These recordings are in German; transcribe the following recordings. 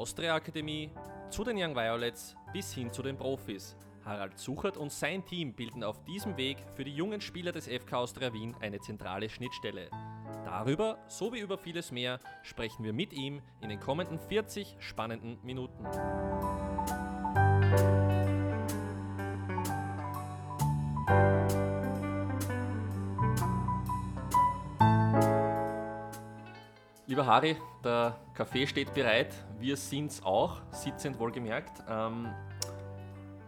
Austria Akademie, zu den Young Violets bis hin zu den Profis. Harald Suchert und sein Team bilden auf diesem Weg für die jungen Spieler des FK Austria Wien eine zentrale Schnittstelle. Darüber sowie über vieles mehr sprechen wir mit ihm in den kommenden 40 spannenden Minuten. Lieber Harry, der Kaffee steht bereit. Wir sind's auch, sitzend wohlgemerkt. Ähm,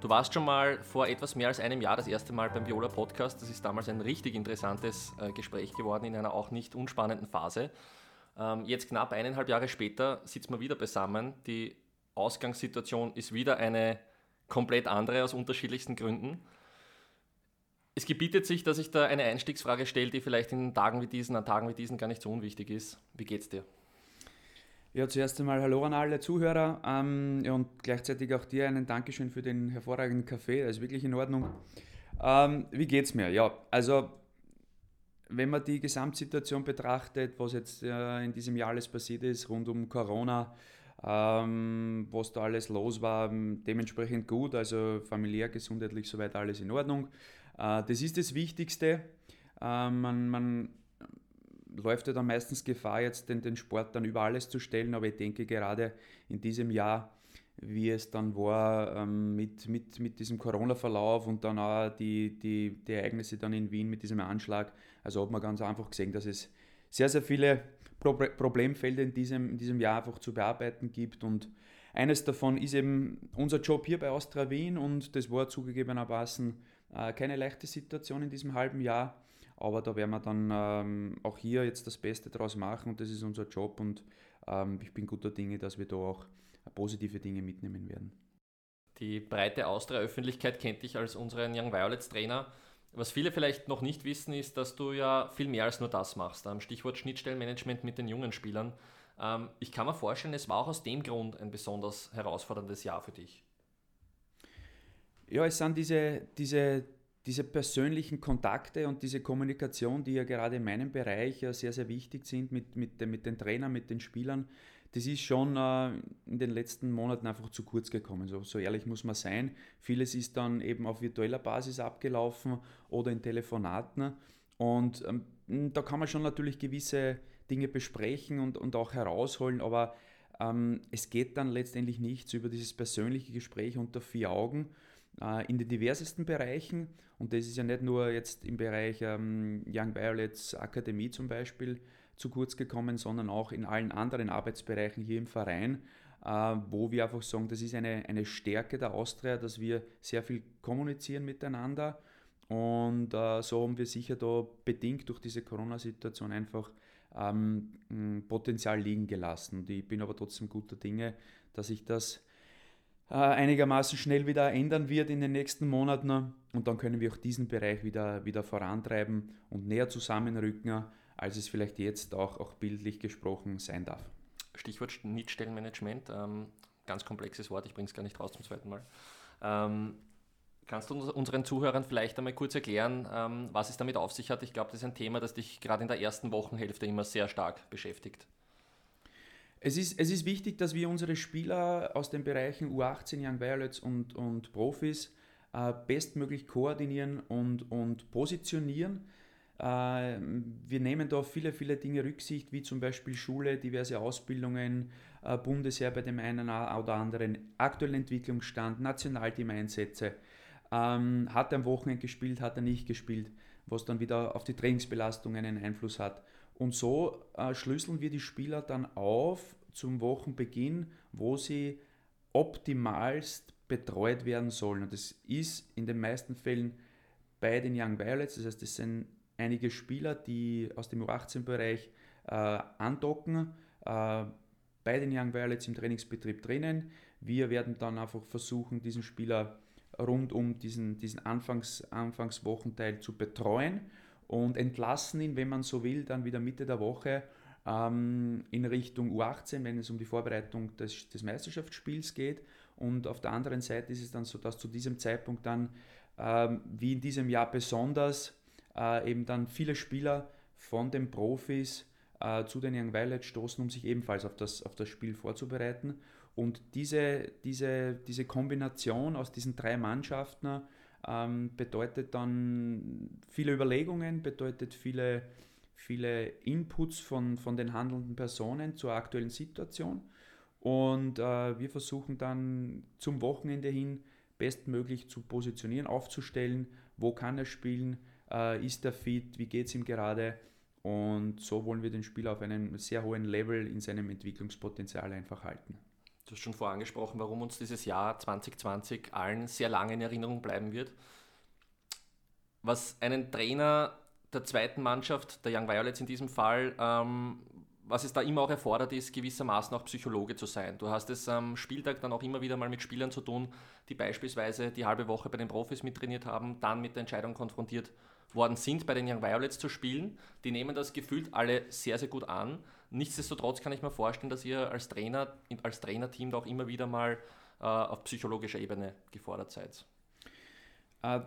du warst schon mal vor etwas mehr als einem Jahr das erste Mal beim Viola Podcast. Das ist damals ein richtig interessantes äh, Gespräch geworden in einer auch nicht unspannenden Phase. Ähm, jetzt knapp eineinhalb Jahre später sitzen wir wieder beisammen. Die Ausgangssituation ist wieder eine komplett andere aus unterschiedlichsten Gründen. Es gebietet sich, dass ich da eine Einstiegsfrage stelle, die vielleicht in Tagen wie diesen, an Tagen wie diesen gar nicht so unwichtig ist. Wie geht's dir? Ja, zuerst einmal Hallo an alle Zuhörer ähm, und gleichzeitig auch dir einen Dankeschön für den hervorragenden Kaffee, das ist wirklich in Ordnung. Ähm, wie geht's mir? Ja, also wenn man die Gesamtsituation betrachtet, was jetzt äh, in diesem Jahr alles passiert ist, rund um Corona, ähm, was da alles los war, dementsprechend gut, also familiär, gesundheitlich soweit alles in Ordnung. Äh, das ist das Wichtigste. Äh, man, man läuft ja dann meistens Gefahr, jetzt den, den Sport dann über alles zu stellen, aber ich denke gerade in diesem Jahr, wie es dann war ähm, mit, mit, mit diesem Corona-Verlauf und dann auch die, die, die Ereignisse dann in Wien mit diesem Anschlag, also hat man ganz einfach gesehen, dass es sehr, sehr viele Pro Problemfelder in diesem, in diesem Jahr einfach zu bearbeiten gibt und eines davon ist eben unser Job hier bei Austria Wien und das war zugegebenermaßen äh, keine leichte Situation in diesem halben Jahr, aber da werden wir dann ähm, auch hier jetzt das Beste draus machen und das ist unser Job und ähm, ich bin guter Dinge, dass wir da auch positive Dinge mitnehmen werden. Die breite Austria-Öffentlichkeit kennt dich als unseren Young Violets Trainer. Was viele vielleicht noch nicht wissen, ist, dass du ja viel mehr als nur das machst. Stichwort Schnittstellenmanagement mit den jungen Spielern. Ähm, ich kann mir vorstellen, es war auch aus dem Grund ein besonders herausforderndes Jahr für dich. Ja, es sind diese, diese, diese persönlichen Kontakte und diese Kommunikation, die ja gerade in meinem Bereich ja sehr, sehr wichtig sind mit, mit, mit den Trainern, mit den Spielern. Das ist schon äh, in den letzten Monaten einfach zu kurz gekommen. So, so ehrlich muss man sein. Vieles ist dann eben auf virtueller Basis abgelaufen oder in Telefonaten. Und ähm, da kann man schon natürlich gewisse Dinge besprechen und, und auch herausholen, aber ähm, es geht dann letztendlich nichts über dieses persönliche Gespräch unter vier Augen äh, in den diversesten Bereichen. Und das ist ja nicht nur jetzt im Bereich ähm, Young Violets Akademie zum Beispiel zu kurz gekommen, sondern auch in allen anderen Arbeitsbereichen hier im Verein, äh, wo wir einfach sagen, das ist eine, eine Stärke der Austria, dass wir sehr viel kommunizieren miteinander. Und äh, so haben wir sicher da bedingt durch diese Corona-Situation einfach ähm, Potenzial liegen gelassen. Und ich bin aber trotzdem guter Dinge, dass ich das einigermaßen schnell wieder ändern wird in den nächsten Monaten. Und dann können wir auch diesen Bereich wieder, wieder vorantreiben und näher zusammenrücken, als es vielleicht jetzt auch, auch bildlich gesprochen sein darf. Stichwort Schnittstellenmanagement, ähm, ganz komplexes Wort, ich bringe es gar nicht raus zum zweiten Mal. Ähm, kannst du unseren Zuhörern vielleicht einmal kurz erklären, ähm, was es damit auf sich hat? Ich glaube, das ist ein Thema, das dich gerade in der ersten Wochenhälfte immer sehr stark beschäftigt. Es ist, es ist wichtig, dass wir unsere Spieler aus den Bereichen U18, Young Violets und, und Profis äh, bestmöglich koordinieren und, und positionieren. Äh, wir nehmen da viele, viele Dinge Rücksicht, wie zum Beispiel Schule, diverse Ausbildungen, äh, Bundesheer bei dem einen oder anderen, aktuellen Entwicklungsstand, Nationalteam-Einsätze. Ähm, hat er am Wochenende gespielt, hat er nicht gespielt, was dann wieder auf die Trainingsbelastung einen Einfluss hat. Und so äh, schlüsseln wir die Spieler dann auf zum Wochenbeginn, wo sie optimalst betreut werden sollen. Und das ist in den meisten Fällen bei den Young Violets, das heißt, das sind einige Spieler, die aus dem U18-Bereich äh, andocken, äh, bei den Young Violets im Trainingsbetrieb drinnen. Wir werden dann einfach versuchen, diesen Spieler rund um diesen, diesen Anfangs, Anfangswochenteil zu betreuen und entlassen ihn, wenn man so will, dann wieder Mitte der Woche ähm, in Richtung U18, wenn es um die Vorbereitung des, des Meisterschaftsspiels geht. Und auf der anderen Seite ist es dann so, dass zu diesem Zeitpunkt dann, ähm, wie in diesem Jahr besonders, äh, eben dann viele Spieler von den Profis äh, zu den Young Violets stoßen, um sich ebenfalls auf das, auf das Spiel vorzubereiten. Und diese, diese, diese Kombination aus diesen drei Mannschaften ähm, bedeutet dann viele Überlegungen, bedeutet viele, viele Inputs von, von den handelnden Personen zur aktuellen Situation. Und äh, wir versuchen dann zum Wochenende hin bestmöglich zu positionieren, aufzustellen, wo kann er spielen, äh, ist er fit, wie geht es ihm gerade. Und so wollen wir den Spieler auf einem sehr hohen Level in seinem Entwicklungspotenzial einfach halten. Du hast schon vorher angesprochen, warum uns dieses Jahr 2020 allen sehr lange in Erinnerung bleiben wird. Was einen Trainer der zweiten Mannschaft, der Young Violets in diesem Fall, ähm, was es da immer auch erfordert, ist gewissermaßen auch Psychologe zu sein. Du hast es am Spieltag dann auch immer wieder mal mit Spielern zu tun, die beispielsweise die halbe Woche bei den Profis mittrainiert haben, dann mit der Entscheidung konfrontiert worden sind, bei den Young Violets zu spielen. Die nehmen das gefühlt alle sehr, sehr gut an. Nichtsdestotrotz kann ich mir vorstellen, dass ihr als Trainer, als Trainerteam da auch immer wieder mal äh, auf psychologischer Ebene gefordert seid. Äh,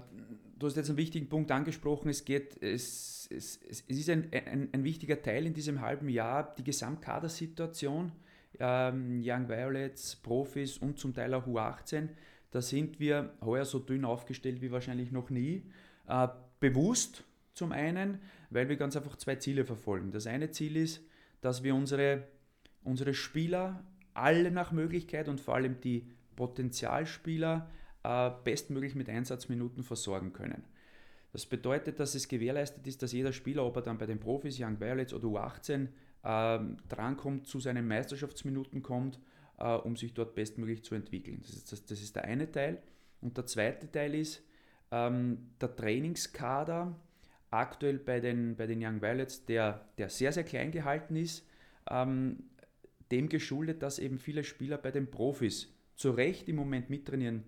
du hast jetzt einen wichtigen Punkt angesprochen. Es, geht, es, es, es ist ein, ein, ein wichtiger Teil in diesem halben Jahr die Gesamtkadersituation. Ähm, Young Violets, Profis und zum Teil auch U18. Da sind wir heuer so dünn aufgestellt wie wahrscheinlich noch nie. Äh, bewusst zum einen, weil wir ganz einfach zwei Ziele verfolgen. Das eine Ziel ist, dass wir unsere, unsere Spieler alle nach Möglichkeit und vor allem die Potenzialspieler äh, bestmöglich mit Einsatzminuten versorgen können. Das bedeutet, dass es gewährleistet ist, dass jeder Spieler, ob er dann bei den Profis, Young Violets oder U18, äh, drankommt, zu seinen Meisterschaftsminuten kommt, äh, um sich dort bestmöglich zu entwickeln. Das ist, das, das ist der eine Teil. Und der zweite Teil ist, ähm, der Trainingskader aktuell bei den, bei den Young Violets, der, der sehr, sehr klein gehalten ist, ähm, dem geschuldet, dass eben viele Spieler bei den Profis zu Recht im Moment mittrainieren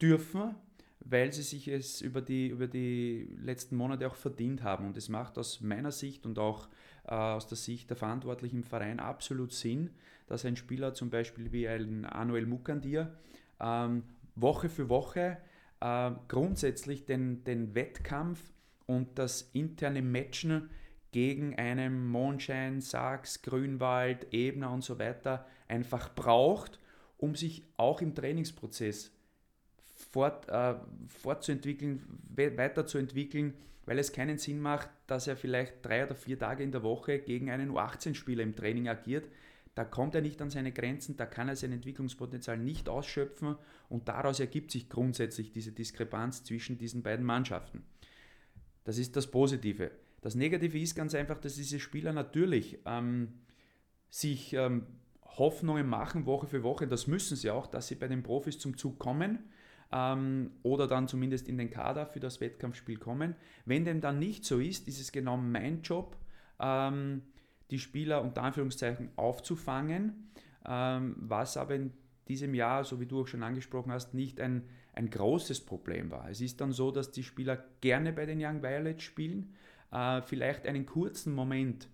dürfen, weil sie sich es über die, über die letzten Monate auch verdient haben. Und es macht aus meiner Sicht und auch äh, aus der Sicht der Verantwortlichen im Verein absolut Sinn, dass ein Spieler zum Beispiel wie ein Anuel Mukandir ähm, Woche für Woche äh, grundsätzlich den, den Wettkampf und das interne Matchen gegen einen Mondschein, Sachs, Grünwald, Ebner und so weiter einfach braucht, um sich auch im Trainingsprozess fort, äh, fortzuentwickeln, weiterzuentwickeln, weil es keinen Sinn macht, dass er vielleicht drei oder vier Tage in der Woche gegen einen U18-Spieler im Training agiert. Da kommt er nicht an seine Grenzen, da kann er sein Entwicklungspotenzial nicht ausschöpfen und daraus ergibt sich grundsätzlich diese Diskrepanz zwischen diesen beiden Mannschaften. Das ist das Positive. Das Negative ist ganz einfach, dass diese Spieler natürlich ähm, sich ähm, Hoffnungen machen, Woche für Woche, das müssen sie auch, dass sie bei den Profis zum Zug kommen ähm, oder dann zumindest in den Kader für das Wettkampfspiel kommen. Wenn dem dann nicht so ist, ist es genau mein Job, ähm, die Spieler unter Anführungszeichen aufzufangen, ähm, was aber in diesem Jahr, so wie du auch schon angesprochen hast, nicht ein, ein großes Problem war. Es ist dann so, dass die Spieler gerne bei den Young Violets spielen, äh, vielleicht einen kurzen Moment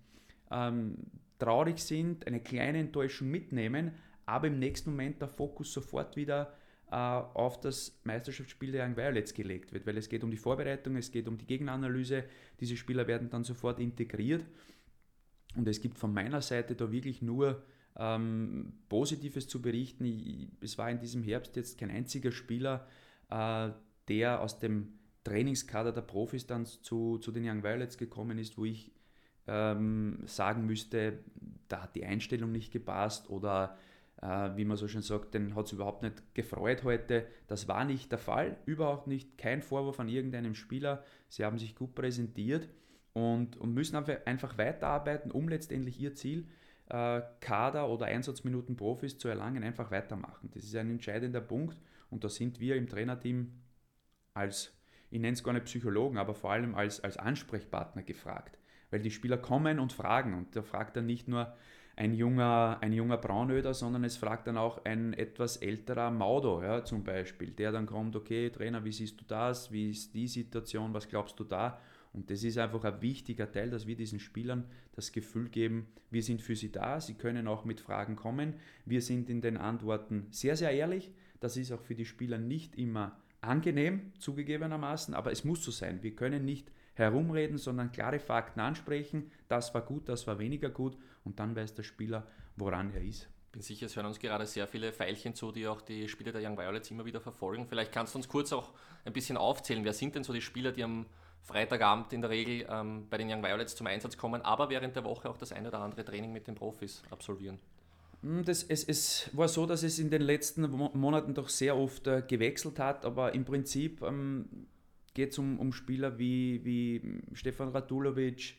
ähm, traurig sind, eine kleine Enttäuschung mitnehmen, aber im nächsten Moment der Fokus sofort wieder äh, auf das Meisterschaftsspiel der Young Violets gelegt wird, weil es geht um die Vorbereitung, es geht um die Gegenanalyse, diese Spieler werden dann sofort integriert und es gibt von meiner Seite da wirklich nur ähm, Positives zu berichten. Ich, es war in diesem Herbst jetzt kein einziger Spieler, äh, der aus dem Trainingskader der Profis dann zu, zu den Young Violets gekommen ist, wo ich ähm, sagen müsste, da hat die Einstellung nicht gepasst oder äh, wie man so schön sagt, den hat es überhaupt nicht gefreut heute. Das war nicht der Fall, überhaupt nicht. Kein Vorwurf an irgendeinem Spieler. Sie haben sich gut präsentiert und, und müssen einfach weiterarbeiten, um letztendlich ihr Ziel äh, Kader oder Einsatzminuten Profis zu erlangen, einfach weitermachen. Das ist ein entscheidender Punkt und da sind wir im Trainerteam als, ich nenne es gar nicht Psychologen, aber vor allem als, als Ansprechpartner gefragt. Weil die Spieler kommen und fragen und da fragt dann nicht nur ein junger, ein junger Braunöder, sondern es fragt dann auch ein etwas älterer Maudo ja, zum Beispiel, der dann kommt, okay Trainer, wie siehst du das, wie ist die Situation, was glaubst du da? Und das ist einfach ein wichtiger Teil, dass wir diesen Spielern das Gefühl geben, wir sind für sie da, sie können auch mit Fragen kommen, wir sind in den Antworten sehr, sehr ehrlich. Das ist auch für die Spieler nicht immer angenehm, zugegebenermaßen, aber es muss so sein. Wir können nicht herumreden, sondern klare Fakten ansprechen. Das war gut, das war weniger gut und dann weiß der Spieler, woran er ist. bin sicher, es hören uns gerade sehr viele Pfeilchen zu, die auch die Spieler der Young Violets immer wieder verfolgen. Vielleicht kannst du uns kurz auch ein bisschen aufzählen, wer sind denn so die Spieler, die am Freitagabend in der Regel ähm, bei den Young Violets zum Einsatz kommen, aber während der Woche auch das eine oder andere Training mit den Profis absolvieren? Hm, das, es, es war so, dass es in den letzten Monaten doch sehr oft äh, gewechselt hat, aber im Prinzip ähm, geht es um, um Spieler wie, wie Stefan Radulovic,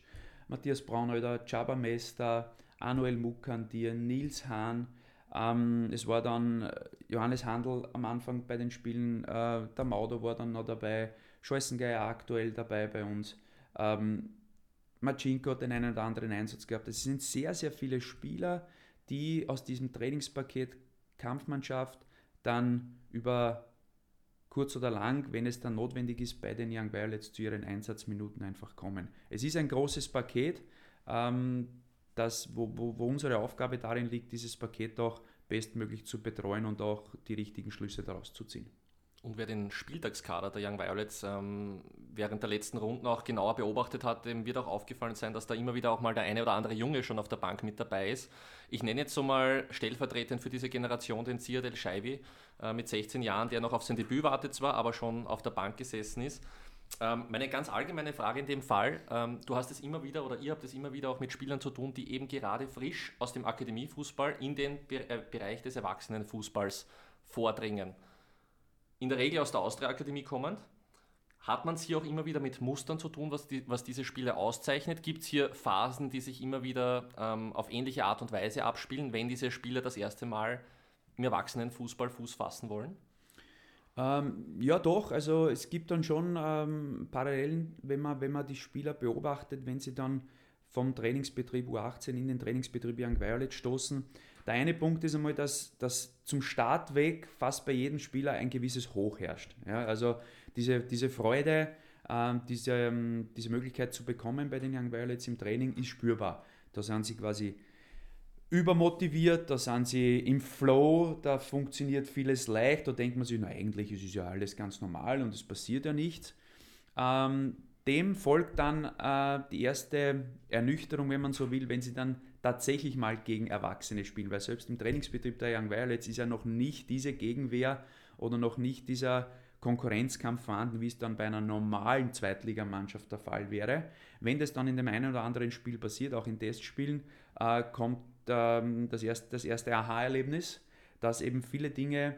Matthias Braunöder, Csaba Mester, Anuel Mukandir, Nils Hahn. Ähm, es war dann äh, Johannes Handel am Anfang bei den Spielen, äh, der Mauder war dann noch dabei, Scheußengeier aktuell dabei bei uns. Ähm, Machinko hat den einen oder anderen Einsatz gehabt. Es sind sehr, sehr viele Spieler, die aus diesem Trainingspaket Kampfmannschaft dann über kurz oder lang, wenn es dann notwendig ist, bei den Young Violets zu ihren Einsatzminuten einfach kommen. Es ist ein großes Paket, ähm, das, wo, wo, wo unsere Aufgabe darin liegt, dieses Paket auch bestmöglich zu betreuen und auch die richtigen Schlüsse daraus zu ziehen. Und wer den Spieltagskader der Young Violets ähm, während der letzten Runden auch genauer beobachtet hat, dem wird auch aufgefallen sein, dass da immer wieder auch mal der eine oder andere Junge schon auf der Bank mit dabei ist. Ich nenne jetzt so mal stellvertretend für diese Generation den Ziad El äh, mit 16 Jahren, der noch auf sein Debüt wartet zwar, aber schon auf der Bank gesessen ist. Ähm, meine ganz allgemeine Frage in dem Fall, ähm, du hast es immer wieder oder ihr habt es immer wieder auch mit Spielern zu tun, die eben gerade frisch aus dem Akademiefußball in den Be äh, Bereich des Erwachsenenfußballs vordringen in der Regel aus der Austria-Akademie kommend. Hat man es hier auch immer wieder mit Mustern zu tun, was, die, was diese Spiele auszeichnet? Gibt es hier Phasen, die sich immer wieder ähm, auf ähnliche Art und Weise abspielen, wenn diese Spieler das erste Mal im Erwachsenenfußball Fuß fassen wollen? Ähm, ja, doch. Also es gibt dann schon ähm, Parallelen, wenn man, wenn man die Spieler beobachtet, wenn sie dann vom Trainingsbetrieb U18 in den Trainingsbetrieb Young Violet stoßen. Der eine Punkt ist einmal, dass, dass zum Start weg fast bei jedem Spieler ein gewisses Hoch herrscht. Ja, also diese, diese Freude, äh, diese, ähm, diese Möglichkeit zu bekommen bei den Young Violets im Training ist spürbar. Da sind sie quasi übermotiviert, da sind sie im Flow, da funktioniert vieles leicht, da denkt man sich, na eigentlich ist es ja alles ganz normal und es passiert ja nichts. Ähm, dem folgt dann äh, die erste Ernüchterung, wenn man so will, wenn sie dann tatsächlich mal gegen Erwachsene spielen, weil selbst im Trainingsbetrieb der Young Violets ist ja noch nicht diese Gegenwehr oder noch nicht dieser Konkurrenzkampf vorhanden, wie es dann bei einer normalen Zweitligamannschaft der Fall wäre. Wenn das dann in dem einen oder anderen Spiel passiert, auch in Testspielen, äh, kommt ähm, das, erste, das erste Aha-Erlebnis, dass eben viele Dinge,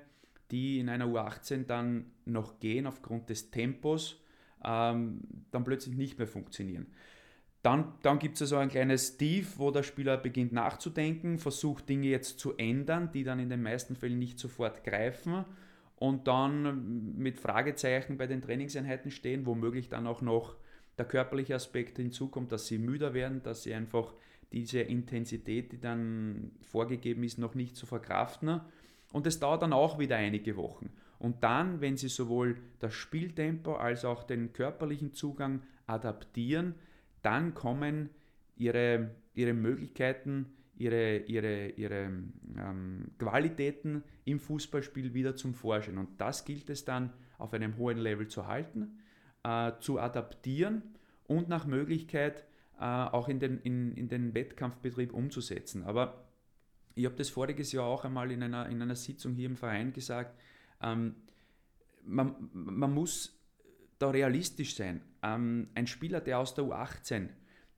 die in einer U18 dann noch gehen aufgrund des Tempos, ähm, dann plötzlich nicht mehr funktionieren. Dann, dann gibt es also ein kleines Tief, wo der Spieler beginnt nachzudenken, versucht Dinge jetzt zu ändern, die dann in den meisten Fällen nicht sofort greifen und dann mit Fragezeichen bei den Trainingseinheiten stehen, womöglich dann auch noch der körperliche Aspekt hinzukommt, dass sie müder werden, dass sie einfach diese Intensität, die dann vorgegeben ist, noch nicht zu verkraften. Und es dauert dann auch wieder einige Wochen. Und dann, wenn sie sowohl das Spieltempo als auch den körperlichen Zugang adaptieren, dann kommen ihre, ihre Möglichkeiten, ihre, ihre, ihre ähm, Qualitäten im Fußballspiel wieder zum Vorschein. Und das gilt es dann auf einem hohen Level zu halten, äh, zu adaptieren und nach Möglichkeit äh, auch in den, in, in den Wettkampfbetrieb umzusetzen. Aber ich habe das voriges Jahr auch einmal in einer, in einer Sitzung hier im Verein gesagt, ähm, man, man muss da realistisch sein. Ähm, ein Spieler, der aus der U18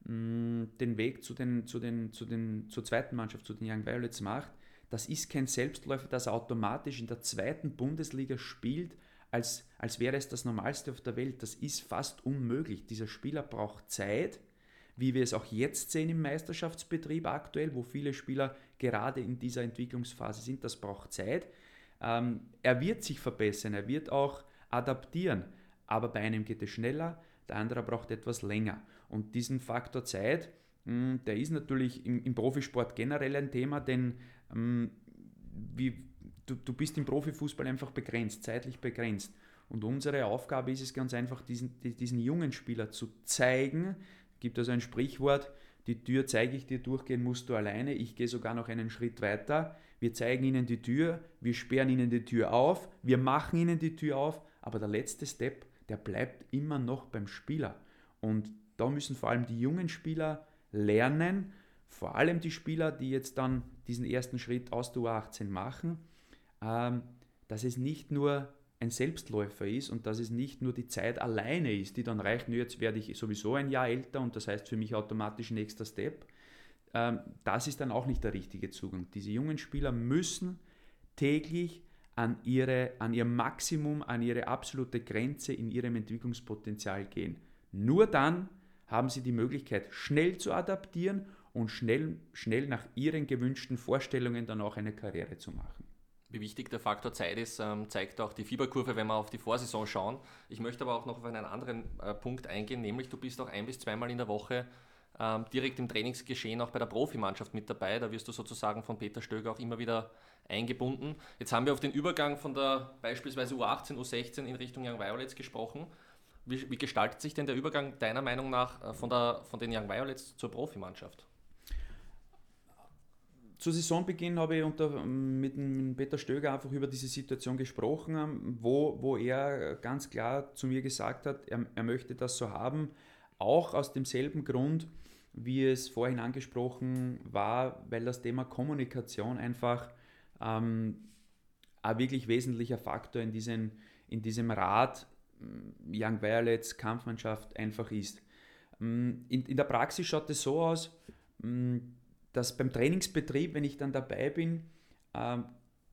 mh, mm, den Weg zu den, zu den, zu den, zur zweiten Mannschaft, zu den Young Violets macht, das ist kein Selbstläufer, dass er automatisch in der zweiten Bundesliga spielt, als, als wäre es das Normalste auf der Welt. Das ist fast unmöglich. Dieser Spieler braucht Zeit, wie wir es auch jetzt sehen im Meisterschaftsbetrieb aktuell, wo viele Spieler gerade in dieser Entwicklungsphase sind. Das braucht Zeit. Ähm, er wird sich verbessern, er wird auch adaptieren aber bei einem geht es schneller, der andere braucht etwas länger. Und diesen Faktor Zeit, hm, der ist natürlich im, im Profisport generell ein Thema, denn ähm, wie, du, du bist im Profifußball einfach begrenzt, zeitlich begrenzt. Und unsere Aufgabe ist es ganz einfach, diesen, diesen jungen Spieler zu zeigen. Es gibt also ein Sprichwort, die Tür zeige ich dir, durchgehen musst du alleine. Ich gehe sogar noch einen Schritt weiter. Wir zeigen ihnen die Tür, wir sperren ihnen die Tür auf, wir machen ihnen die Tür auf, aber der letzte Step der bleibt immer noch beim Spieler. Und da müssen vor allem die jungen Spieler lernen, vor allem die Spieler, die jetzt dann diesen ersten Schritt aus der U18 machen, ähm, dass es nicht nur ein Selbstläufer ist und dass es nicht nur die Zeit alleine ist, die dann reicht, nur jetzt werde ich sowieso ein Jahr älter und das heißt für mich automatisch nächster Step. Ähm, das ist dann auch nicht der richtige Zugang. Diese jungen Spieler müssen täglich an, ihre, an ihr Maximum, an ihre absolute Grenze in ihrem Entwicklungspotenzial gehen. Nur dann haben sie die Möglichkeit, schnell zu adaptieren und schnell, schnell nach ihren gewünschten Vorstellungen dann auch eine Karriere zu machen. Wie wichtig der Faktor Zeit ist, ähm, zeigt auch die Fieberkurve, wenn wir auf die Vorsaison schauen. Ich möchte aber auch noch auf einen anderen äh, Punkt eingehen, nämlich du bist auch ein bis zweimal in der Woche direkt im Trainingsgeschehen auch bei der Profimannschaft mit dabei. Da wirst du sozusagen von Peter Stöger auch immer wieder eingebunden. Jetzt haben wir auf den Übergang von der beispielsweise U18, U16 in Richtung Young Violets gesprochen. Wie, wie gestaltet sich denn der Übergang deiner Meinung nach äh, von, der, von den Young Violets zur Profimannschaft? Zu Saisonbeginn habe ich unter, mit, Peter Stöger einfach über diese Situation gesprochen, wo, wo er ganz klar zu mir gesagt hat, er, er möchte das so haben, auch aus demselben Grund, wie es vorhin angesprochen war, weil das Thema Kommunikation einfach ähm, ein wirklich wesentlicher Faktor in, diesen, in diesem Rat Young Violets Kampfmannschaft einfach ist. In, in der Praxis schaut es so aus, dass beim Trainingsbetrieb, wenn ich dann dabei bin, äh,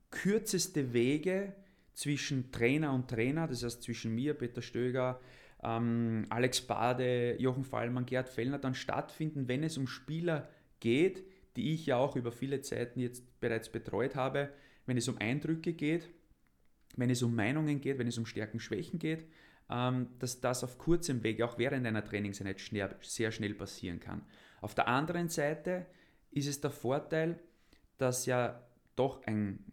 kürzeste Wege zwischen Trainer und Trainer, das heißt zwischen mir, Peter Stöger, ähm, Alex Bade, Jochen Fallmann, Gerd Fellner, dann stattfinden, wenn es um Spieler geht, die ich ja auch über viele Zeiten jetzt bereits betreut habe, wenn es um Eindrücke geht, wenn es um Meinungen geht, wenn es um Stärken, Schwächen geht, ähm, dass das auf kurzem Weg auch während einer Trainingseinheit schnell, sehr schnell passieren kann. Auf der anderen Seite ist es der Vorteil, dass ja doch ein,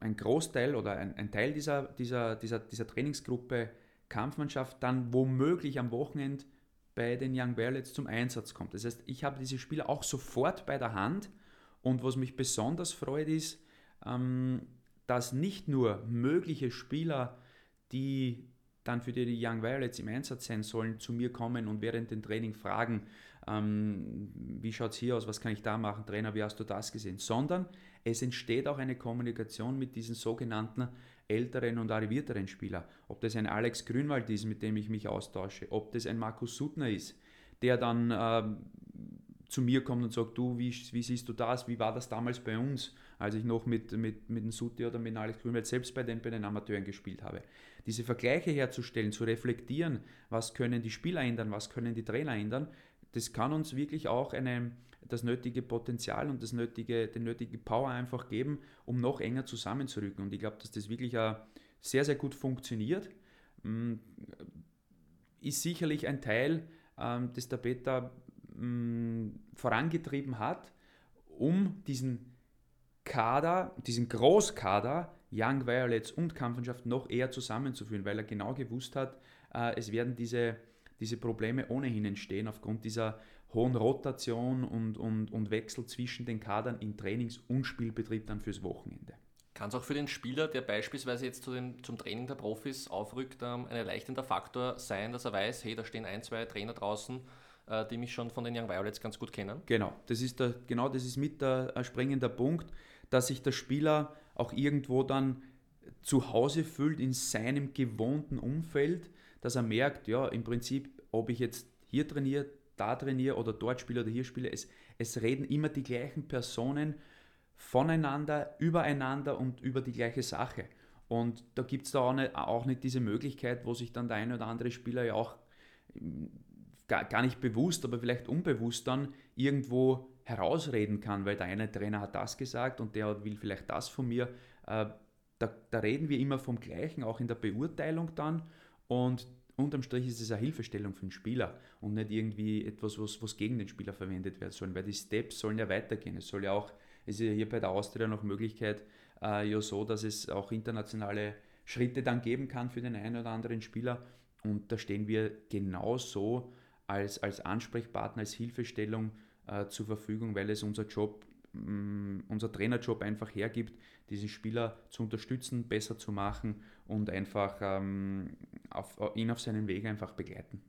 ein Großteil oder ein, ein Teil dieser, dieser, dieser, dieser Trainingsgruppe Kampfmannschaft dann womöglich am Wochenende bei den Young Violets zum Einsatz kommt. Das heißt, ich habe diese Spieler auch sofort bei der Hand und was mich besonders freut ist, ähm, dass nicht nur mögliche Spieler, die dann für die Young Violets im Einsatz sein sollen, zu mir kommen und während dem Training fragen, ähm, wie schaut es hier aus, was kann ich da machen, Trainer, wie hast du das gesehen, sondern es entsteht auch eine Kommunikation mit diesen sogenannten älteren und arrivierteren Spielern. Ob das ein Alex Grünwald ist, mit dem ich mich austausche, ob das ein Markus Suttner ist, der dann äh, zu mir kommt und sagt, du, wie, wie, siehst du das, wie war das damals bei uns, als ich noch mit, mit, mit dem Sutti oder mit Alex Grünwald selbst bei den, bei den Amateuren gespielt habe. Diese Vergleiche herzustellen, zu reflektieren, was können die Spieler ändern, was können die Trainer ändern, das kann uns wirklich auch eine, das nötige Potenzial und das nötige, den nötigen Power einfach geben, um noch enger zusammenzurücken. Und ich glaube, dass das wirklich sehr, sehr gut funktioniert. Mm, ist sicherlich ein Teil, ähm, das der Beta mm, vorangetrieben hat, um diesen Kader, diesen Großkader Young Violets und Kampfmannschaft noch eher zusammenzuführen, weil er genau gewusst hat, äh, es werden diese diese Probleme ohnehin entstehen aufgrund dieser hohen Rotation und, und, und Wechsel zwischen den Kadern im Trainings- und Spielbetrieb dann fürs Wochenende. Kann es auch für den Spieler, der beispielsweise jetzt zu dem, zum Training der Profis aufrückt, ähm, ein erleichternder Faktor sein, dass er weiß, hey, da stehen ein, zwei Trainer draußen, äh, die mich schon von den Young Violets ganz gut kennen? Genau, das ist, der, genau das ist mit der ein springender Punkt, dass sich der Spieler auch irgendwo dann zu Hause fühlt in seinem gewohnten Umfeld, dass er merkt, ja, im Prinzip, ob ich jetzt hier trainiere, da trainiere oder dort spiele oder hier spiele, es, es reden immer die gleichen Personen voneinander, übereinander und über die gleiche Sache. Und da gibt es da auch nicht, auch nicht diese Möglichkeit, wo sich dann der eine oder andere Spieler ja auch hm, gar, gar nicht bewusst, aber vielleicht unbewusst dann irgendwo herausreden kann, weil der eine Trainer hat das gesagt und der will vielleicht das von mir. Äh, da, da reden wir immer vom Gleichen, auch in der Beurteilung dann. Und unterm Strich ist es eine Hilfestellung für den Spieler und nicht irgendwie etwas, was, was gegen den Spieler verwendet werden soll, weil die Steps sollen ja weitergehen. Es soll ja auch, es ist ja hier bei der Austria noch Möglichkeit, äh, ja so, dass es auch internationale Schritte dann geben kann für den einen oder anderen Spieler. Und da stehen wir genauso als, als Ansprechpartner, als Hilfestellung äh, zur Verfügung, weil es unser Job, unser Trainerjob einfach hergibt, diesen Spieler zu unterstützen, besser zu machen und einfach ähm, auf, ihn auf seinem Weg einfach begleiten.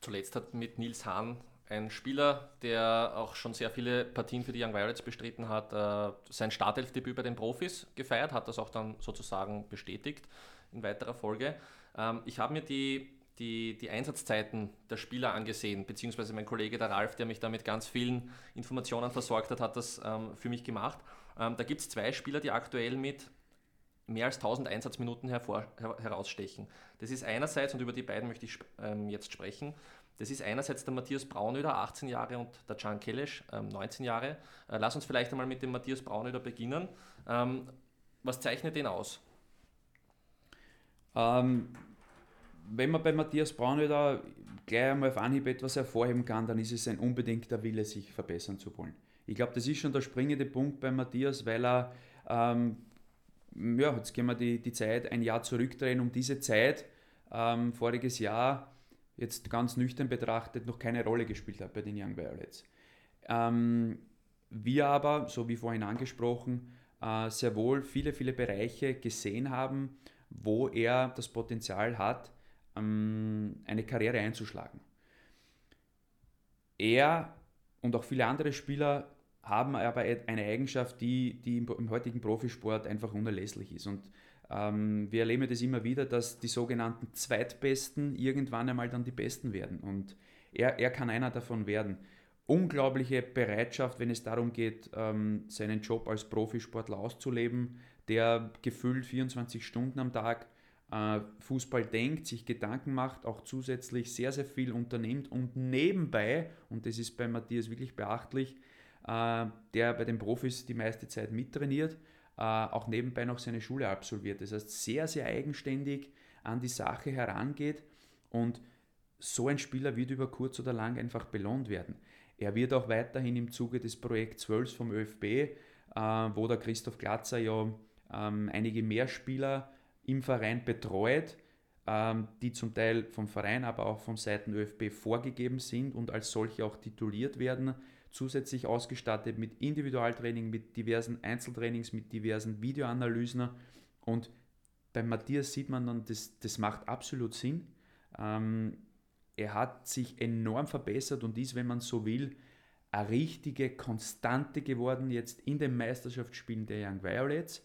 Zuletzt hat mit Nils Hahn ein Spieler, der auch schon sehr viele Partien für die Young Violets bestritten hat, äh, sein Startelfdebüt bei den Profis gefeiert, hat das auch dann sozusagen bestätigt in weiterer Folge. Ähm, ich habe mir die, die, die Einsatzzeiten der Spieler angesehen, beziehungsweise mein Kollege der Ralf, der mich da mit ganz vielen Informationen versorgt hat, hat das ähm, für mich gemacht. Ähm, da gibt es zwei Spieler, die aktuell mit mehr als 1000 Einsatzminuten hervor, her, herausstechen. Das ist einerseits, und über die beiden möchte ich ähm, jetzt sprechen, das ist einerseits der Matthias Braunöder, 18 Jahre, und der Can Kelesch, ähm, 19 Jahre. Äh, lass uns vielleicht einmal mit dem Matthias Braunöder beginnen. Ähm, was zeichnet den aus? Ähm, wenn man bei Matthias Braunöder gleich einmal auf Anhieb etwas hervorheben kann, dann ist es ein unbedingter Wille, sich verbessern zu wollen. Ich glaube, das ist schon der springende Punkt bei Matthias, weil er, ähm, ja, jetzt gehen wir die, die Zeit ein Jahr zurückdrehen, um diese Zeit, ähm, voriges Jahr, jetzt ganz nüchtern betrachtet, noch keine Rolle gespielt hat bei den Young Violets. Ähm, wir aber, so wie vorhin angesprochen, äh, sehr wohl viele, viele Bereiche gesehen haben, wo er das Potenzial hat, eine Karriere einzuschlagen. Er und auch viele andere Spieler haben aber eine Eigenschaft, die, die im, heutigen Profisport einfach unerlässlich ist. Und ähm, wir erleben das immer wieder, dass die sogenannten Zweitbesten irgendwann einmal dann die Besten werden. Und er, er kann einer davon werden. Unglaubliche Bereitschaft, wenn es darum geht, ähm, seinen Job als Profisportler auszuleben, der gefühlt 24 Stunden am Tag Fußball denkt, sich Gedanken macht, auch zusätzlich sehr, sehr viel unternimmt und nebenbei, und das ist bei Matthias wirklich beachtlich, äh, der bei den Profis die meiste Zeit mittrainiert, äh, auch nebenbei noch seine Schule absolviert. Das heißt, sehr, sehr eigenständig an die Sache herangeht und so ein Spieler wird über kurz oder lang einfach belohnt werden. Er wird auch weiterhin im Zuge des Projekts 12 vom ÖFB, äh, wo der Christoph Glatzer ja ähm, einige mehr Spieler im Verein betreut, ähm, die zum Teil vom Verein, aber auch von Seiten ÖFB vorgegeben sind und als solche auch tituliert werden zusätzlich ausgestattet mit Individualtraining, mit diversen Einzeltrainings, mit diversen Videoanalysen. Und bei Matthias sieht man dann, das, das macht absolut Sinn. Ähm, er hat sich enorm verbessert und ist, wenn man so will, eine richtige Konstante geworden jetzt in den Meisterschaftsspielen der Young Violets.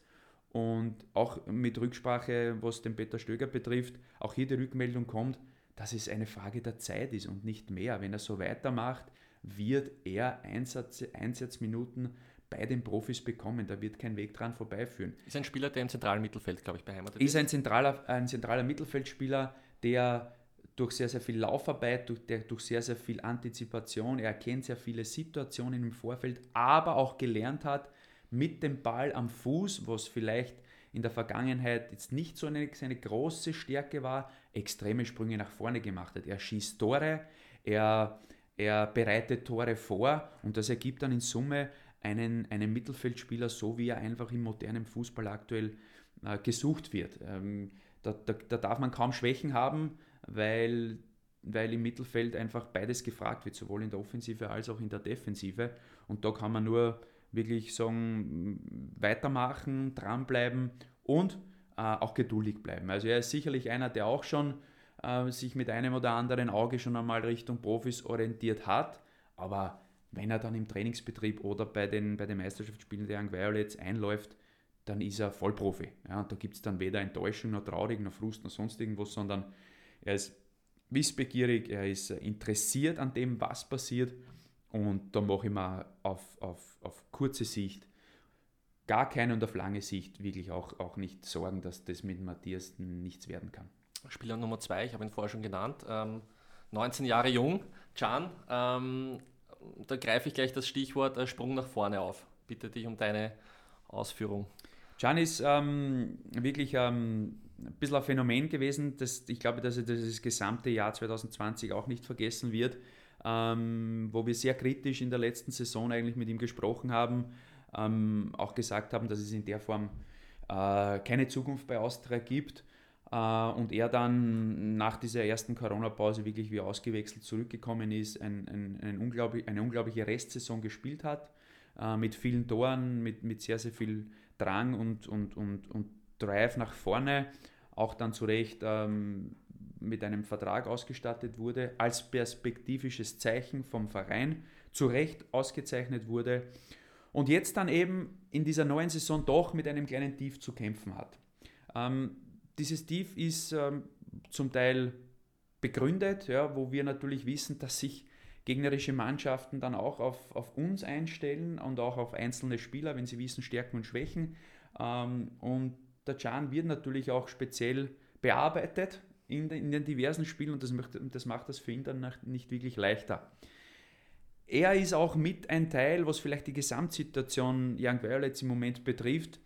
Und auch mit Rücksprache, was den Peter Stöger betrifft, auch hier die Rückmeldung kommt, dass es eine Frage der Zeit ist und nicht mehr. Wenn er so weitermacht, wird er Einsatz, Einsatzminuten bei den Profis bekommen. Da wird kein Weg dran vorbeiführen. Ist ein Spieler, der im zentralen Mittelfeld, glaube ich, beheimatet ist. Ist ein zentraler, ein zentraler Mittelfeldspieler, der durch sehr, sehr viel Laufarbeit, durch, der, durch sehr, sehr viel Antizipation, er erkennt sehr viele Situationen im Vorfeld, aber auch gelernt hat, mit dem Ball am Fuß, was vielleicht in der Vergangenheit jetzt nicht so eine, seine große Stärke war, extreme Sprünge nach vorne gemacht hat. Er schießt Tore, er er bereitet Tore vor und das ergibt dann in Summe einen, einen Mittelfeldspieler, so wie er einfach im modernen Fußball aktuell äh, gesucht wird. Ähm, da, da, da, darf man kaum Schwächen haben, weil, weil im Mittelfeld einfach beides gefragt wird, sowohl in der Offensive als auch in der Defensive. Und da kann man nur wirklich sagen, weitermachen, dranbleiben und äh, auch geduldig bleiben. Also er ist sicherlich einer, der auch schon äh, sich mit einem oder anderen Auge schon einmal Richtung Profis orientiert hat. Aber wenn er dann im Trainingsbetrieb oder bei den, bei den Meisterschaftsspielen der Young Violets einläuft, dann ist er Vollprofi. Ja, da gibt es dann weder Enttäuschung noch Traurig noch Frust noch sonst irgendwas, sondern er ist wissbegierig, er ist interessiert an dem, was passiert. Und da mache ich mir auf, auf, auf kurze Sicht gar keine und auf lange Sicht wirklich auch, auch nicht Sorgen, dass das mit Matthias nichts werden kann. Spieler Nummer zwei, ich habe ihn vorher schon genannt, ähm, 19 Jahre jung, Can. Ähm, da greife ich gleich das Stichwort äh, Sprung nach vorne auf. Bitte dich um deine Ausführung. Can ist ähm, wirklich ähm, ein bisschen ein Phänomen gewesen. Das, ich glaube, dass er das gesamte Jahr 2020 auch nicht vergessen wird, ähm, wo wir sehr kritisch in der letzten Saison eigentlich mit ihm gesprochen haben, ähm, auch gesagt haben, dass es in der Form äh, keine Zukunft bei Austria gibt. Äh, und er dann nach dieser ersten Corona-Pause wirklich wie ausgewechselt zurückgekommen ist, ein, ein, ein unglaublich, eine unglaubliche Restsaison gespielt hat, äh, mit vielen Toren, mit, mit sehr, sehr viel Drang und, und, und, und Drive nach vorne, auch dann zu Recht ähm, mit einem Vertrag ausgestattet wurde, als perspektivisches Zeichen vom Verein zu Recht ausgezeichnet wurde und jetzt dann eben in dieser neuen Saison doch mit einem kleinen Tief zu kämpfen hat. Ähm, dieses Tief ist ähm, zum Teil begründet, ja, wo wir natürlich wissen, dass sich gegnerische Mannschaften dann auch auf, auf uns einstellen und auch auf einzelne Spieler, wenn sie wissen Stärken und Schwächen. Ähm, und der Can wird natürlich auch speziell bearbeitet in den, in den diversen Spielen und das, möchte, das macht das für ihn dann nicht wirklich leichter. Er ist auch mit ein Teil, was vielleicht die Gesamtsituation Young Violets im Moment betrifft.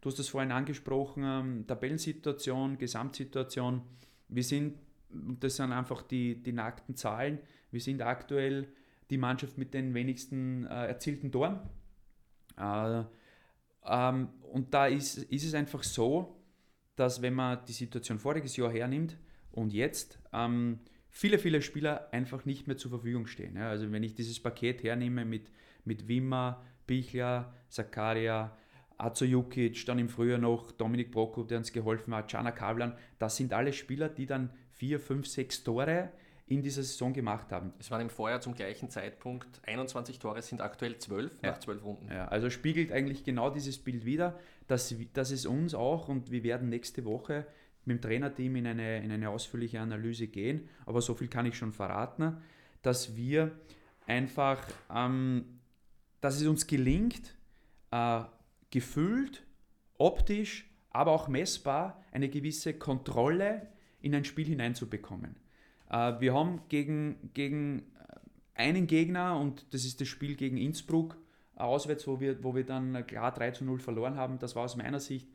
Du hast das vorhin angesprochen, ähm, Tabellensituation, Gesamtsituation. Wir sind, das sind einfach die, die nackten Zahlen, wir sind aktuell die Mannschaft mit den wenigsten äh, erzielten Toren. Äh, ähm, und da ist, ist es einfach so, dass wenn man die Situation voriges Jahr hernimmt und jetzt, ähm, viele, viele Spieler einfach nicht mehr zur Verfügung stehen. Ja, also wenn ich dieses Paket hernehme mit, mit Wimmer, Bichler, Zakaria, Azo Jukic, dann im Frühjahr noch Dominik Prokop, der uns geholfen hat, Jana Kavlan, das sind alle Spieler, die dann vier, fünf, sechs Tore in dieser Saison gemacht haben. Es waren im Vorjahr zum gleichen Zeitpunkt 21 Tore, sind aktuell 12 ja. nach 12 Runden. Ja, also spiegelt eigentlich genau dieses Bild wider, dass, dass es uns auch, und wir werden nächste Woche mit dem Trainerteam in eine, in eine ausführliche Analyse gehen, aber so viel kann ich schon verraten, dass wir einfach, ähm, dass es uns gelingt, äh, gefühlt, optisch, aber auch messbar eine gewisse Kontrolle in ein Spiel hineinzubekommen. Äh, wir haben gegen, gegen einen Gegner, und das ist das Spiel gegen Innsbruck, auswärts, wo wir, wo wir dann klar 3 zu 0 verloren haben. Das war aus meiner Sicht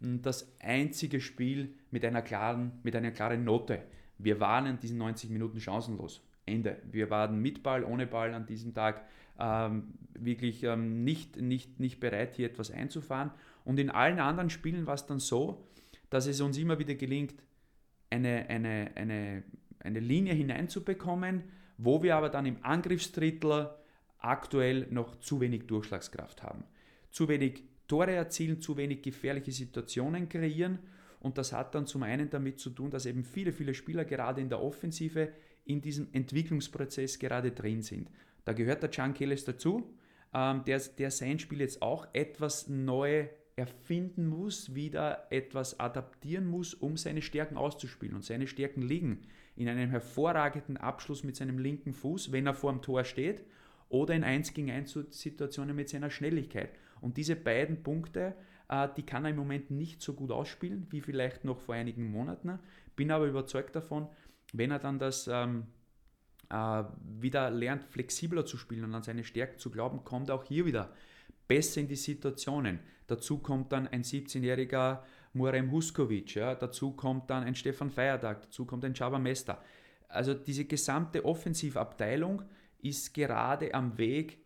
das einzige Spiel mit einer klaren, mit einer klaren Note. Wir waren in diesen 90 Minuten chancenlos. Ende. Wir waren mit Ball, ohne Ball an diesem Tag ähm, wirklich ähm, nicht, nicht, nicht bereit, hier etwas einzufahren. Und in allen anderen Spielen war es dann so, dass es uns immer wieder gelingt, eine, eine, eine, eine Linie hineinzubekommen, wo wir aber dann im Angriffsdrittel aktuell noch zu wenig Durchschlagskraft haben. Zu wenig Tore erzielen, zu wenig gefährliche Situationen kreieren. Und das hat dann zum einen damit zu tun, dass eben viele, viele Spieler gerade in der Offensive in diesem Entwicklungsprozess gerade drin sind. Da gehört der Can Kellis dazu, ähm, der, der sein Spiel jetzt auch etwas neu erfinden muss, wieder etwas adaptieren muss, um seine Stärken auszuspielen. Und seine Stärken liegen in einem hervorragenden Abschluss mit seinem linken Fuß, wenn er vor dem Tor steht, oder in 1 gegen 1 Situationen mit seiner Schnelligkeit. Und diese beiden Punkte, äh, die kann er im Moment nicht so gut ausspielen, wie vielleicht noch vor einigen Monaten. Bin aber überzeugt davon, wenn er dann das ähm, äh, wieder lernt, flexibler zu spielen und an seine Stärken zu glauben, kommt auch hier wieder besser in die Situationen. Dazu kommt dann ein 17-jähriger Murem Huskovic, ja, dazu kommt dann ein Stefan Feiertag, dazu kommt ein Chaba Mester. Also diese gesamte Offensivabteilung ist gerade am Weg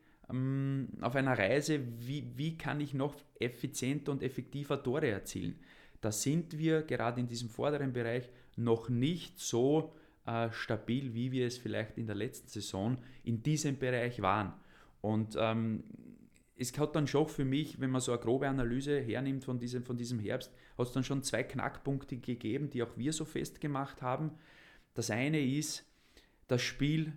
auf einer Reise, wie, wie kann ich noch effizienter und effektiver Tore erzielen. Da sind wir gerade in diesem vorderen Bereich noch nicht so äh, stabil, wie wir es vielleicht in der letzten Saison in diesem Bereich waren. Und ähm, es hat dann schon für mich, wenn man so eine grobe Analyse hernimmt von diesem, von diesem Herbst, hat es dann schon zwei Knackpunkte gegeben, die auch wir so festgemacht haben. Das eine ist das Spiel,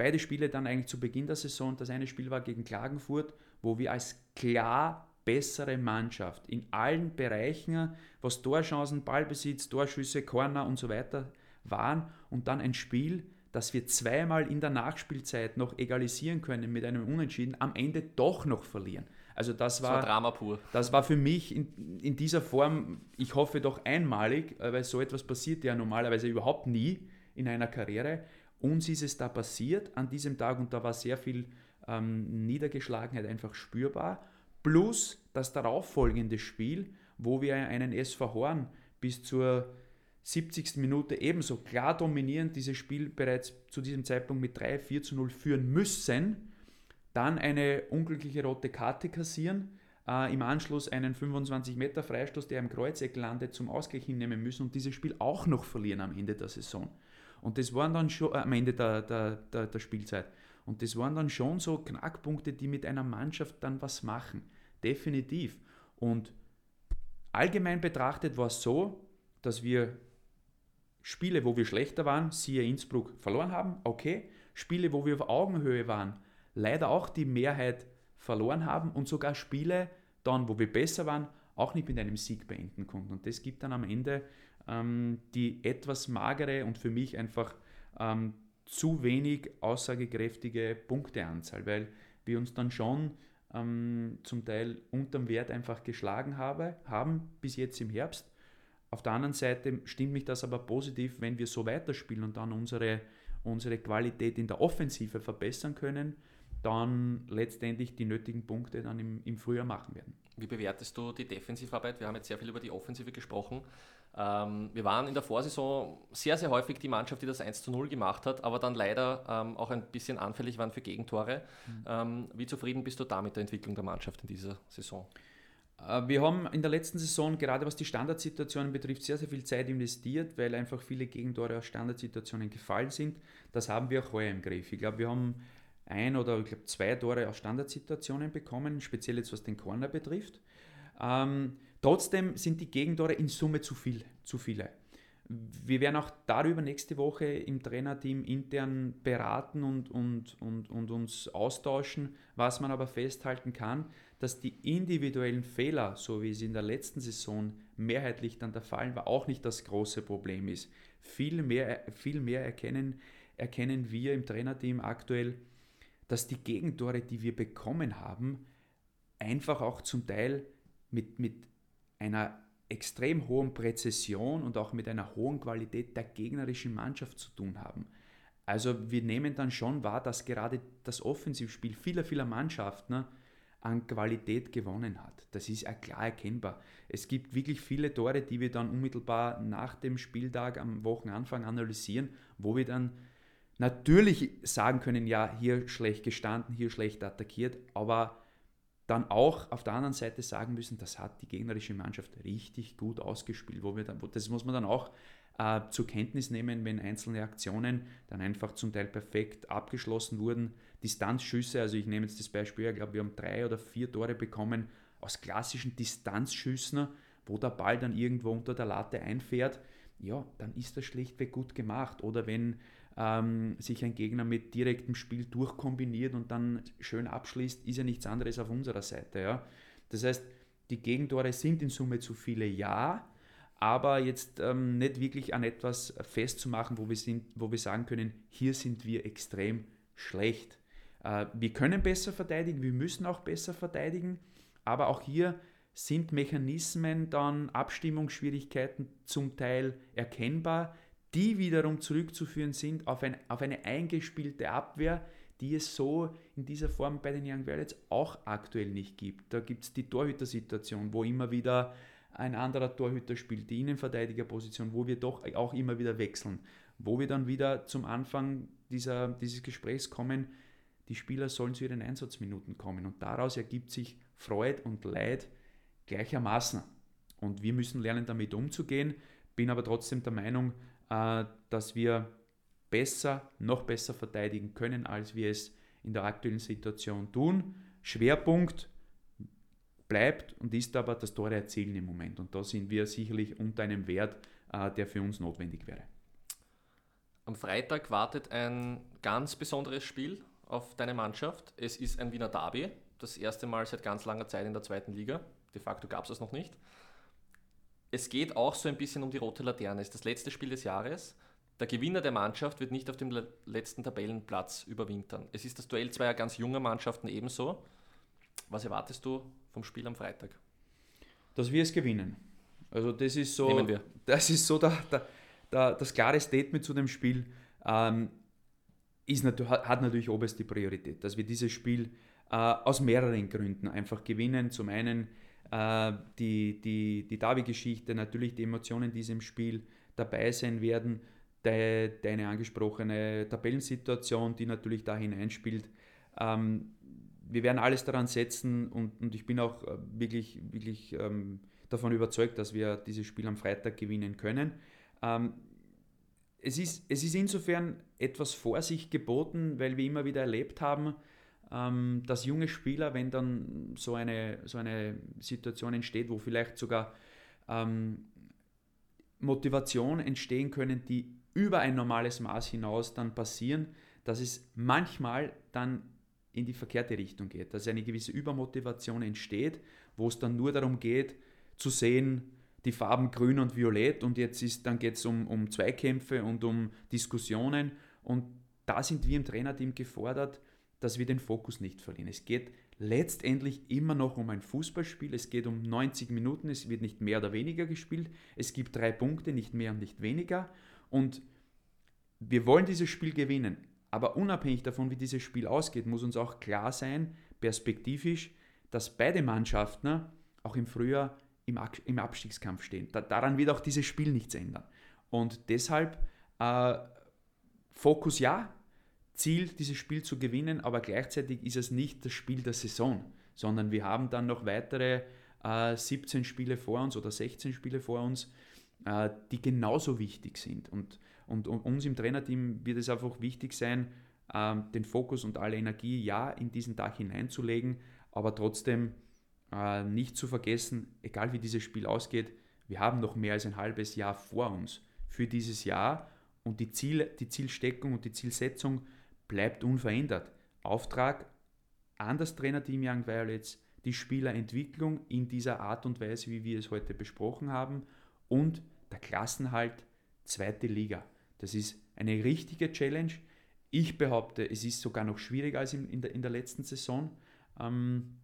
beide Spiele dann eigentlich zu Beginn der Saison. Das eine Spiel war gegen Klagenfurt, wo wir als klar bessere Mannschaft in allen Bereichen, was Torchancen, Ballbesitz, Torschüsse, Corner und so weiter waren und dann ein Spiel, das wir zweimal in der Nachspielzeit noch egalisieren können mit einem Unentschieden, am Ende doch noch verlieren. Also das war, das war Drama pur. Das war für mich in, in dieser Form, ich hoffe doch einmalig, weil so etwas passiert ja normalerweise überhaupt nie in einer Karriere. Uns ist es da passiert an diesem Tag und da war sehr viel ähm, Niedergeschlagenheit einfach spürbar. Plus das darauffolgende Spiel, wo wir einen SV Horn bis zur 70. Minute ebenso klar dominierend dieses Spiel bereits zu diesem Zeitpunkt mit 3, 4 zu 0 führen müssen, dann eine unglückliche rote Karte kassieren, äh, im Anschluss einen 25 Meter Freistoß, der im Kreuzeck landet, zum Ausgleich hinnehmen müssen und dieses Spiel auch noch verlieren am Ende der Saison. Und das waren dann schon, äh, am Ende der, der, der, der Spielzeit. Und das waren dann schon so Knackpunkte, die mit einer Mannschaft dann was machen. Definitiv. Und allgemein betrachtet war es so, dass wir Spiele, wo wir schlechter waren, siehe Innsbruck, verloren haben, okay. Spiele, wo wir auf Augenhöhe waren, leider auch die Mehrheit verloren haben und sogar Spiele, dann, wo wir besser waren, auch nicht mit einem Sieg beenden konnten. Und das gibt dann am Ende ähm, die etwas magere und für mich einfach ähm, zu wenig aussagekräftige Punkteanzahl, weil wir uns dann schon ähm, zum Teil unterm Wert einfach geschlagen habe, haben bis jetzt im Herbst. Auf der anderen Seite stimmt mich das aber positiv, wenn wir so weiterspielen und dann unsere, unsere Qualität in der Offensive verbessern können, dann letztendlich die nötigen Punkte dann im, im Frühjahr machen werden. Wie bewertest du die Defensivarbeit? Wir haben jetzt sehr viel über die Offensive gesprochen. Ähm, wir waren in der Vorsaison sehr, sehr häufig die Mannschaft, die das 1 zu 0 gemacht hat, aber dann leider ähm, auch ein bisschen anfällig waren für Gegentore. Mhm. Ähm, wie zufrieden bist du da mit der Entwicklung der Mannschaft in dieser Saison? Äh, wir haben in der letzten Saison, gerade was die Standardsituationen betrifft, sehr, sehr viel Zeit investiert, weil einfach viele Gegentore aus Standardsituationen gefallen sind. Das haben wir auch heuer im Griff. Ich glaube, wir haben ein oder ich glaube zwei Tore aus Standardsituationen bekommen, speziell jetzt was den Corner betrifft. Ähm, trotzdem sind die Gegentore in Summe zu, viel, zu viele. Wir werden auch darüber nächste Woche im Trainerteam intern beraten und, und, und, und uns austauschen. Was man aber festhalten kann, dass die individuellen Fehler, so wie es in der letzten Saison mehrheitlich dann der Fall war, auch nicht das große Problem ist. Viel mehr, viel mehr erkennen, erkennen wir im Trainerteam aktuell, dass die Gegentore, die wir bekommen haben, einfach auch zum Teil mit, mit einer extrem hohen Präzision und auch mit einer hohen Qualität der gegnerischen Mannschaft zu tun haben. Also wir nehmen dann schon wahr, dass gerade das Offensivspiel vieler, vieler Mannschaften ne, an Qualität gewonnen hat. Das ist ja klar erkennbar. Es gibt wirklich viele Tore, die wir dann unmittelbar nach dem Spieltag am Wochenanfang analysieren, wo wir dann natürlich sagen können, ja, hier schlecht gestanden, hier schlecht attackiert, aber dann auch auf der anderen Seite sagen müssen, das hat die gegnerische Mannschaft richtig gut ausgespielt. Wo wir dann, das muss man dann auch äh, zur Kenntnis nehmen, wenn einzelne Aktionen dann einfach zum Teil perfekt abgeschlossen wurden. Distanzschüsse, also ich nehme jetzt das Beispiel, ich glaube, wir haben drei oder vier Tore bekommen aus klassischen Distanzschüssen, wo der Ball dann irgendwo unter der Latte einfährt. Ja, dann ist das schlichtweg gut gemacht. Oder wenn ähm, sich ein Gegner mit direktem Spiel durchkombiniert und dann schön abschließt, ist ja nichts anderes auf unserer Seite. Ja? Das heißt, die Gegentore sind in Summe zu viele, ja, aber jetzt ähm, nicht wirklich an etwas festzumachen, wo wir, sind, wo wir sagen können, hier sind wir extrem schlecht. Äh, wir können besser verteidigen, wir müssen auch besser verteidigen, aber auch hier sind Mechanismen dann Abstimmungsschwierigkeiten zum Teil erkennbar, die wiederum zurückzuführen sind auf, ein, auf eine eingespielte Abwehr, die es so in dieser Form bei den Young Violets auch aktuell nicht gibt. Da gibt es die Torhütersituation, wo immer wieder ein anderer Torhüter spielt, die Innenverteidigerposition, wo wir doch auch immer wieder wechseln, wo wir dann wieder zum Anfang dieser, dieses Gesprächs kommen, die Spieler sollen zu ihren Einsatzminuten kommen und daraus ergibt sich Freud und Leid gleichermaßen. Und wir müssen lernen, damit umzugehen, bin aber trotzdem der Meinung, dass wir besser, noch besser verteidigen können, als wir es in der aktuellen Situation tun. Schwerpunkt bleibt und ist aber das Tore erzielen im Moment. Und da sind wir sicherlich unter einem Wert, äh, der für uns notwendig wäre. Am Freitag wartet ein ganz besonderes Spiel auf deine Mannschaft. Es ist ein Wiener Derby, das erste Mal seit ganz langer Zeit in der zweiten Liga. De facto gab es das noch nicht es geht auch so ein bisschen um die rote Laterne. Es ist das letzte Spiel des Jahres. Der Gewinner der Mannschaft wird nicht auf dem letzten Tabellenplatz überwintern. Es ist das Duell zweier ganz junger Mannschaften ebenso. Was erwartest du vom Spiel am Freitag? Dass wir es gewinnen. Also das ist so, das ist so der, der, der, das klare Statement zu dem Spiel. Ähm, ist, hat natürlich oberste Priorität, dass wir dieses Spiel äh, aus mehreren Gründen einfach gewinnen. Zum einen äh, die, die, die Davi-Geschichte, natürlich die Emotionen, die im Spiel dabei sein werden, de, deine angesprochene Tabellensituation, die natürlich da hineinspielt. Ähm, wir werden alles daran setzen und, und ich bin auch äh, wirklich, wirklich ähm, davon überzeugt, dass wir dieses Spiel am Freitag gewinnen können. Ähm, es, ist, es ist insofern etwas Vorsicht geboten, weil wir immer wieder erlebt haben, ähm, dass junge Spieler, wenn dann so eine, so eine Situation entsteht, wo vielleicht sogar ähm, Motivation entstehen können, die über ein normales Maß hinaus dann passieren, dass es manchmal dann in die verkehrte Richtung geht, dass eine gewisse Übermotivation entsteht, wo es dann nur darum geht, zu sehen, die Farben grün und violett und jetzt ist, dann geht es um, um Zweikämpfe und um Diskussionen. Und da sind wir im Trainerteam gefordert, dass wir den Fokus nicht verlieren. Es geht letztendlich immer noch um ein Fußballspiel. Es geht um 90 Minuten, es wird nicht mehr oder weniger gespielt. Es gibt drei Punkte, nicht mehr und nicht weniger. Und wir wollen dieses Spiel gewinnen. Aber unabhängig davon, wie dieses Spiel ausgeht, muss uns auch klar sein, perspektivisch, dass beide Mannschaften auch im Frühjahr im, Abstiegskampf stehen. daran wird auch dieses Spiel nichts ändern. Und deshalb äh, Fokus ja, Ziel, dieses Spiel zu gewinnen, aber gleichzeitig ist es nicht das Spiel der Saison, sondern wir haben dann noch weitere äh, 17 Spiele vor uns oder 16 Spiele vor uns, äh, die genauso wichtig sind. Und, und, und, uns im Trainerteam wird es einfach wichtig sein, äh, den Fokus und alle Energie ja in diesen Tag hineinzulegen, aber trotzdem äh, nicht zu vergessen, egal wie dieses Spiel ausgeht, wir haben noch mehr als ein halbes Jahr vor uns für dieses Jahr und die, Ziel, die Zielsteckung und die Zielsetzung bleibt unverändert. Auftrag an das Trainerteam Young Violets, die Spielerentwicklung in dieser Art und Weise, wie wir es heute besprochen haben und der Klassenhalt zweite Liga. Das ist eine richtige Challenge. Ich behaupte, es ist sogar noch schwieriger als in, der, in der letzten Saison. Ähm,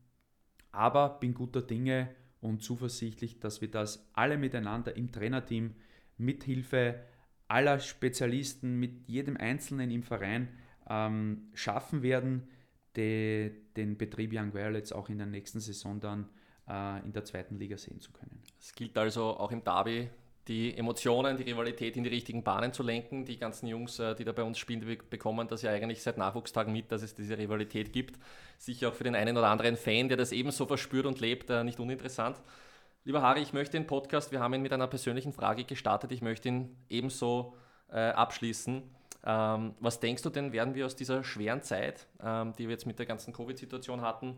aber bin guter Dinge und zuversichtlich, dass wir das alle miteinander im Trainerteam mit Hilfe aller Spezialisten, mit jedem Einzelnen im Verein ähm, schaffen werden, de, den Betrieb Young Violets auch in der nächsten Saison dann äh, in der zweiten Liga sehen zu können. Es gilt also auch im Derby die Emotionen, die Rivalität in die richtigen Bahnen zu lenken. Die ganzen Jungs, äh, die da bei uns spielen, die bekommen das ja eigentlich seit Nachwuchstagen mit, dass es diese Rivalität gibt. Sicher auch für den einen oder anderen Fan, der das ebenso verspürt und lebt, äh, nicht uninteressant. Lieber Harry, ich möchte den Podcast, wir haben ihn mit einer persönlichen Frage gestartet, ich möchte ihn ebenso äh, abschließen. Ähm, was denkst du denn, werden wir aus dieser schweren Zeit, ähm, die wir jetzt mit der ganzen Covid-Situation hatten,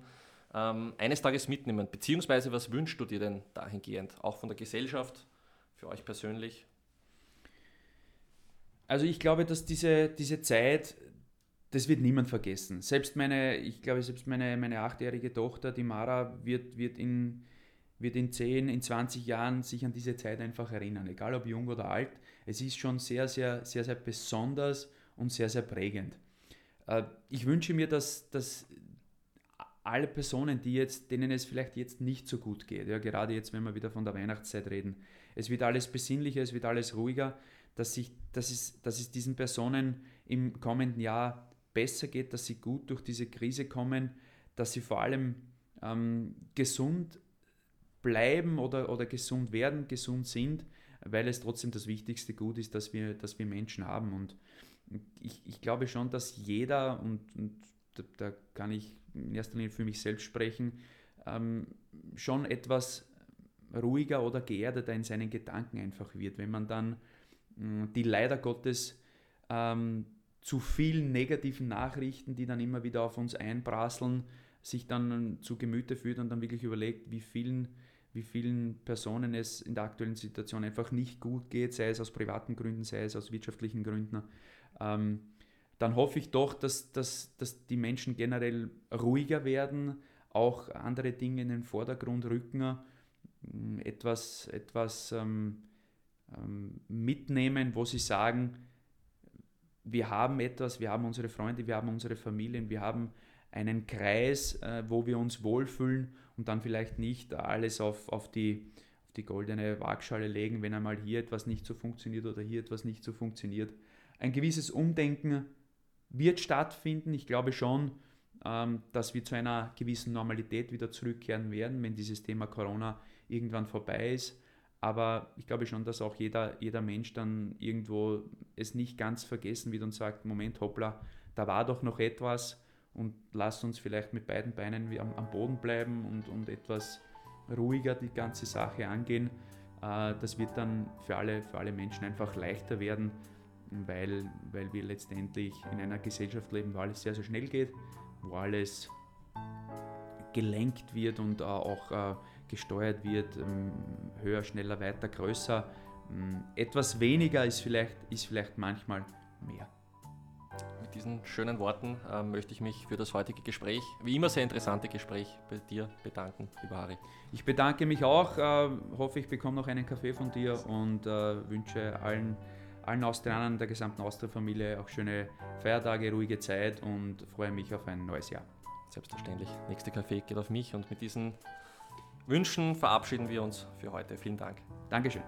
ähm, eines Tages mitnehmen? Beziehungsweise was wünschst du dir denn dahingehend, auch von der Gesellschaft, für euch persönlich? Also ich glaube, dass diese, diese Zeit, das wird niemand vergessen. Selbst meine, ich glaube, selbst meine, meine achtjährige Tochter, die Mara, wird, wird, in, wird in 10, in 20 Jahren sich an diese Zeit einfach erinnern, egal ob jung oder alt es ist schon sehr, sehr, sehr, sehr besonders und sehr, sehr prägend. Äh, ich wünsche mir, dass, dass alle Personen, die jetzt, denen es vielleicht jetzt nicht so gut geht, ja, gerade jetzt, wenn wir wieder von der Weihnachtszeit reden, es wird alles besinnlicher, es wird alles ruhiger, dass, sich, dass, es, dass es diesen Personen im kommenden Jahr besser geht, dass sie gut durch diese Krise kommen, dass sie vor allem ähm, gesund bleiben oder, oder gesund werden, gesund sind weil es trotzdem das wichtigste Gut ist, dass wir, dass wir Menschen haben. Und ich, ich glaube schon, dass jeder, und, und da, da, kann ich in erster Linie für mich selbst sprechen, ähm, schon etwas ruhiger oder geerdeter in seinen Gedanken einfach wird, wenn man dann mh, die leider Gottes ähm, zu vielen negativen Nachrichten, die dann immer wieder auf uns einprasseln, sich dann zu Gemüte führt und dann wirklich überlegt, wie vielen wie vielen Personen es in der aktuellen Situation einfach nicht gut geht, sei es aus privaten Gründen, sei es aus wirtschaftlichen Gründen, ähm, dann hoffe ich doch, dass, dass, dass die Menschen generell ruhiger werden, auch andere Dinge in den Vordergrund rücken, ähm, etwas, etwas ähm, ähm, mitnehmen, wo sie sagen, wir haben etwas, wir haben unsere Freunde, wir haben unsere Familien, wir haben einen Kreis, äh, wo wir uns wohlfühlen und dann vielleicht nicht alles auf, auf, die, auf die goldene Waagschale legen, wenn einmal hier etwas nicht so funktioniert oder hier etwas nicht so funktioniert. Ein gewisses Umdenken wird stattfinden. Ich glaube schon, ähm, dass wir zu einer gewissen Normalität wieder zurückkehren werden, wenn dieses Thema Corona irgendwann vorbei ist. Aber ich glaube schon, dass auch jeder, jeder Mensch dann irgendwo es nicht ganz vergessen wird und sagt, Moment, hoppla, da war doch noch etwas und lasst uns vielleicht mit beiden Beinen am, am Boden bleiben und, und etwas ruhiger die ganze Sache angehen. Äh, das wird dann für alle, für alle Menschen einfach leichter werden, weil, weil wir letztendlich in einer Gesellschaft leben, wo alles sehr, sehr schnell geht, wo alles gelenkt wird und äh, auch äh, gesteuert wird, ähm, höher, schneller, weiter, größer, hm, etwas weniger ist vielleicht, ist vielleicht manchmal mehr. Mit diesen schönen Worten äh, möchte ich mich für das heutige Gespräch, wie immer sehr interessante Gespräch, bei dir bedanken, lieber Harry. Ich bedanke mich auch, äh, hoffe ich bekomme noch einen Kaffee von dir und äh, wünsche allen, allen Austrianern der gesamten Austria-Familie auch schöne Feiertage, ruhige Zeit und freue mich auf ein neues Jahr. Selbstverständlich. Nächste Kaffee geht auf mich und mit diesen Wünschen verabschieden wir uns für heute. Vielen Dank. Dankeschön.